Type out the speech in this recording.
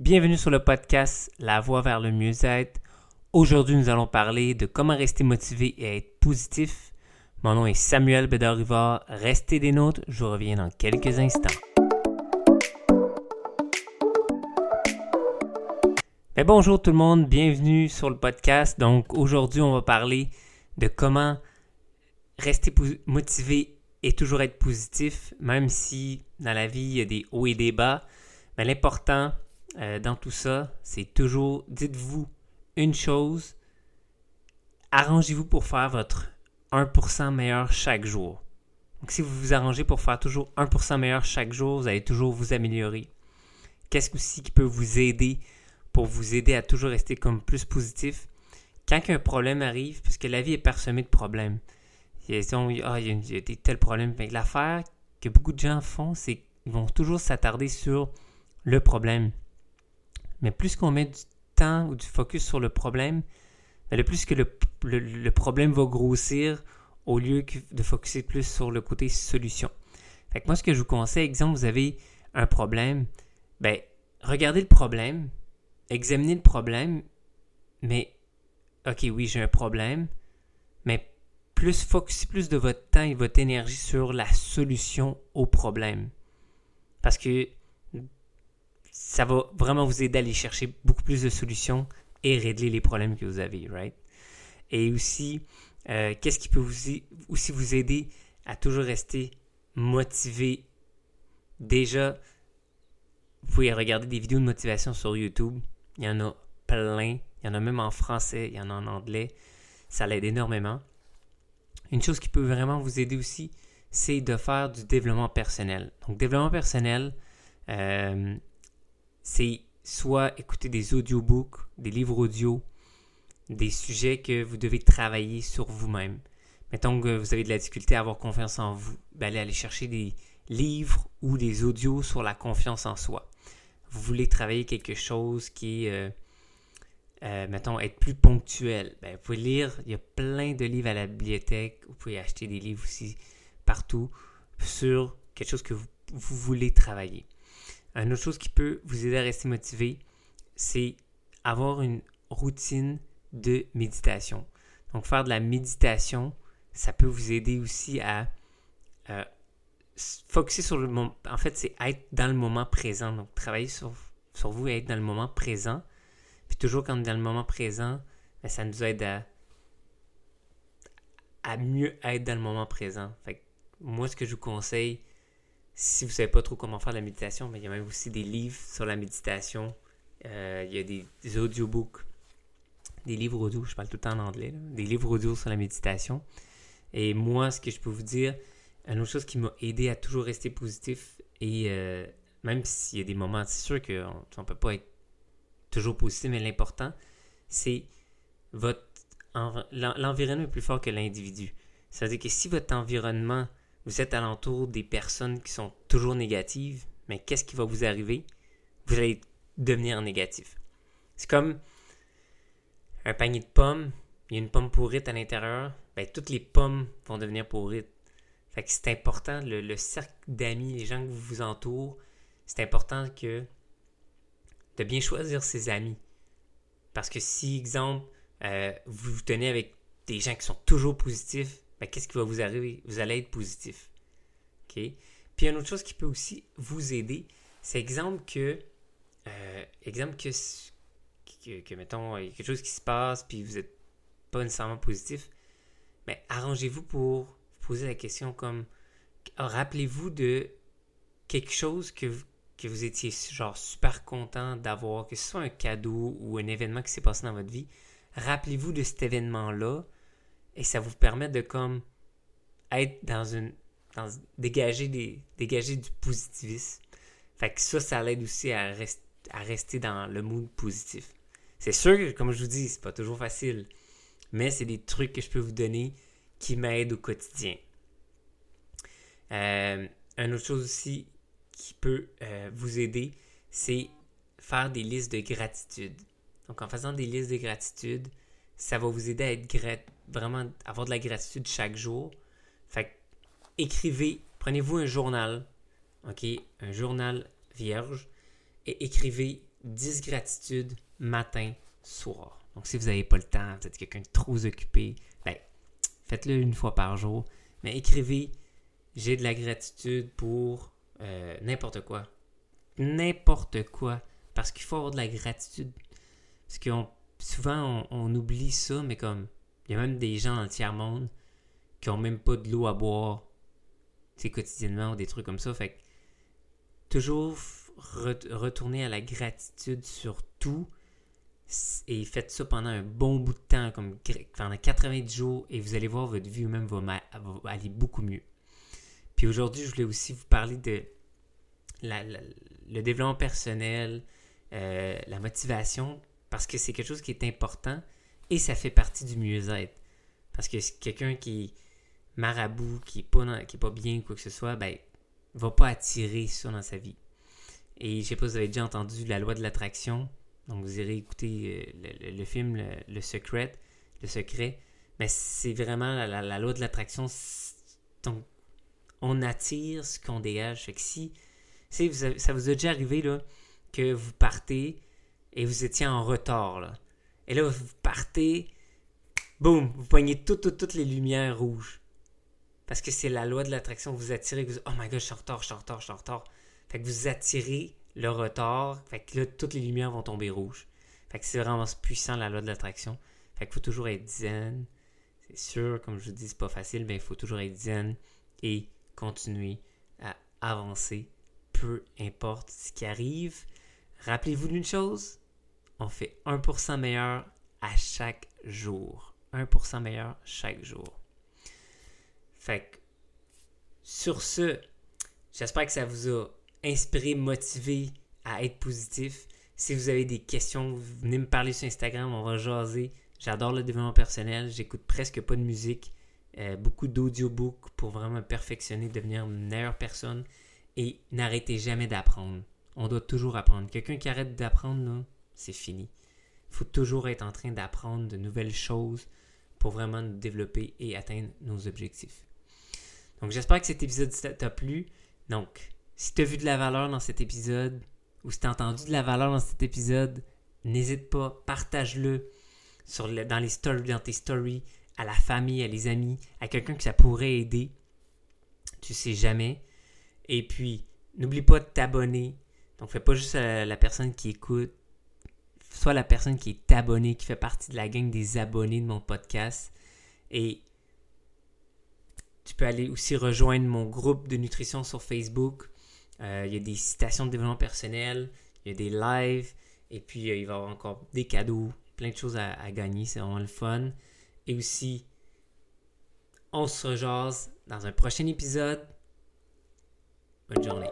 Bienvenue sur le podcast La voie vers le mieux-être. Aujourd'hui, nous allons parler de comment rester motivé et être positif. Mon nom est Samuel Bédard-Rivard. Restez des nôtres, je reviens dans quelques instants. Mais bonjour tout le monde, bienvenue sur le podcast. Donc aujourd'hui, on va parler de comment rester motivé et toujours être positif, même si dans la vie il y a des hauts et des bas. Mais l'important, euh, dans tout ça, c'est toujours, dites-vous une chose, arrangez-vous pour faire votre 1% meilleur chaque jour. Donc si vous vous arrangez pour faire toujours 1% meilleur chaque jour, vous allez toujours vous améliorer. Qu'est-ce aussi qui peut vous aider pour vous aider à toujours rester comme plus positif? Quand un problème arrive, puisque la vie est parsemée de problèmes. Il y a, ah, il y a, des tels problèmes. L'affaire que beaucoup de gens font, c'est qu'ils vont toujours s'attarder sur le problème. Mais plus qu'on met du temps ou du focus sur le problème, ben, le plus que le, problème va grossir au lieu de focuser plus sur le côté solution. Fait que moi, ce que je vous conseille, exemple, vous avez un problème, ben, regardez le problème, examinez le problème, mais, ok, oui, j'ai un problème, mais plus focuser plus de votre temps et votre énergie sur la solution au problème. Parce que ça va vraiment vous aider à aller chercher beaucoup plus de solutions et régler les problèmes que vous avez, right? Et aussi, euh, qu'est-ce qui peut vous, aussi vous aider à toujours rester motivé? Déjà, vous pouvez regarder des vidéos de motivation sur YouTube. Il y en a plein. Il y en a même en français, il y en a en anglais. Ça l'aide énormément. Une chose qui peut vraiment vous aider aussi, c'est de faire du développement personnel. Donc, développement personnel, euh, c'est soit écouter des audiobooks, des livres audio, des sujets que vous devez travailler sur vous-même. Mettons que vous avez de la difficulté à avoir confiance en vous, ben allez chercher des livres ou des audios sur la confiance en soi. Vous voulez travailler quelque chose qui est, euh, euh, mettons, être plus ponctuel. Ben, vous pouvez lire, il y a plein de livres à la bibliothèque, vous pouvez acheter des livres aussi partout sur quelque chose que vous voulez travailler. Une autre chose qui peut vous aider à rester motivé, c'est avoir une routine de méditation. Donc, faire de la méditation, ça peut vous aider aussi à euh, focuser sur le moment. En fait, c'est être dans le moment présent. Donc, travailler sur, sur vous et être dans le moment présent. Puis, toujours quand on est dans le moment présent, ben, ça nous aide à, à mieux être dans le moment présent. Fait moi, ce que je vous conseille, si vous ne savez pas trop comment faire la méditation, mais il y a même aussi des livres sur la méditation. Euh, il y a des, audiobooks, des livres audio, je parle tout le temps en anglais, des livres audio sur la méditation. Et moi, ce que je peux vous dire, une autre chose qui m'a aidé à toujours rester positif, et euh, même s'il y a des moments, c'est sûr qu'on ne peut pas être toujours positif, mais l'important, c'est votre l'environnement est plus fort que l'individu. C'est-à-dire que si votre environnement vous êtes alentour des personnes qui sont toujours négatives, mais qu'est-ce qui va vous arriver? Vous allez devenir négatif. C'est comme un panier de pommes, il y a une pomme pourrite à l'intérieur, ben, toutes les pommes vont devenir pourrites. Fait c'est important, le, cercle d'amis, les gens qui vous entourent, c'est important que de bien choisir ses amis. Parce que si, exemple, euh, vous vous tenez avec des gens qui sont toujours positifs, ben, qu'est-ce qui va vous arriver? Vous allez être positif. OK? Puis une autre chose qui peut aussi vous aider, c'est exemple que, euh, exemple que, que, mettons, il y a quelque chose qui se passe, puis vous n'êtes pas nécessairement positif, mais arrangez-vous pour vous poser la question comme, rappelez-vous de quelque chose que, que vous étiez genre super content d'avoir, que ce soit un cadeau ou un événement qui s'est passé dans votre vie, rappelez-vous de cet événement-là, et ça vous permet de comme être dans une. dégager, des, dégager du positivisme. Fait que ça, ça l'aide aussi à, rester dans le mood positif. C'est sûr que, comme je vous dis, c'est pas toujours facile. Mais c'est des trucs que je peux vous donner qui m'aident au quotidien. Euh, une autre chose aussi qui peut euh, vous aider, c'est faire des listes de gratitude. Donc en faisant des listes de gratitude, ça va vous aider à être vraiment avoir de la gratitude chaque jour. Fait écrivez, prenez-vous un journal, ok, un journal vierge, et écrivez 10 gratitudes matin, soir. Donc, si vous n'avez pas le temps, vous êtes quelqu'un de trop occupé, ben, faites-le une fois par jour. Mais écrivez J'ai de la gratitude pour euh, n'importe quoi. N'importe quoi. Parce qu'il faut avoir de la gratitude. Parce que souvent, on, oublie ça, mais comme il y a même des gens dans le tiers-monde qui n'ont même pas de l'eau à boire quotidiennement ou des trucs comme ça. Fait que toujours retourner à la gratitude sur tout et faites ça pendant un bon bout de temps, comme pendant 90 jours, et vous allez voir, votre vie même va, aller beaucoup mieux. Puis aujourd'hui, je voulais aussi vous parler de le développement personnel, euh, la motivation, parce que c'est quelque chose qui est important et ça fait partie du mieux-être. Parce que quelqu'un qui marabout, qui est pas, qui est pas bien, quoi que ce soit, ben, va pas attirer ça dans sa vie. Et je sais pas si vous avez déjà entendu la loi de l'attraction. Donc vous irez écouter euh, le, film le, Secret, le secret. Mais c'est vraiment la, loi de l'attraction. Donc on attire ce qu'on dégage. Fait que si, si ça vous a déjà arrivé là, que vous partez et vous étiez en retard. Là. Et là, vous partez, boum, vous poignez toutes, les lumières rouges. Parce que c'est la loi de l'attraction. Vous attirez, vous oh my god, je suis en retard, je suis en retard, je suis en retard. Fait que vous attirez le retard. Fait que là, toutes les lumières vont tomber rouges. Fait que c'est vraiment puissant la loi de l'attraction. Fait qu'il faut toujours être zen. C'est sûr, comme je vous dis, c'est pas facile, mais il faut toujours être zen et continuer à avancer. Peu importe ce qui arrive. Rappelez-vous d'une chose, on fait 1% meilleur à chaque jour. 1% meilleur chaque jour. Fait que, sur ce, j'espère que ça vous a inspiré, motivé à être positif. Si vous avez des questions, venez me parler sur Instagram, on va jaser. J'adore le développement personnel, j'écoute presque pas de musique, euh, beaucoup d'audiobooks pour vraiment perfectionner, devenir une meilleure personne et n'arrêtez jamais d'apprendre. On doit toujours apprendre. Quelqu'un qui arrête d'apprendre, c'est fini. Il faut toujours être en train d'apprendre de nouvelles choses pour vraiment nous développer et atteindre nos objectifs. Donc j'espère que cet épisode t'a plu. Donc, si tu as vu de la valeur dans cet épisode, ou si tu as entendu de la valeur dans cet épisode, n'hésite pas, partage-le dans tes stories, à la famille, à les amis, à quelqu'un que ça pourrait aider. Tu sais jamais. Et puis, n'oublie pas de t'abonner. Donc, fais pas juste la, la personne qui écoute, soit la personne qui est abonnée, qui fait partie de la gang des abonnés de mon podcast. Et tu peux aller aussi rejoindre mon groupe de nutrition sur Facebook. Euh, il y a des citations de développement personnel, il y a des lives, et puis euh, il va y avoir encore des cadeaux, plein de choses à, à gagner, c'est vraiment le fun. Et aussi, on se rejase dans un prochain épisode. Bonne journée.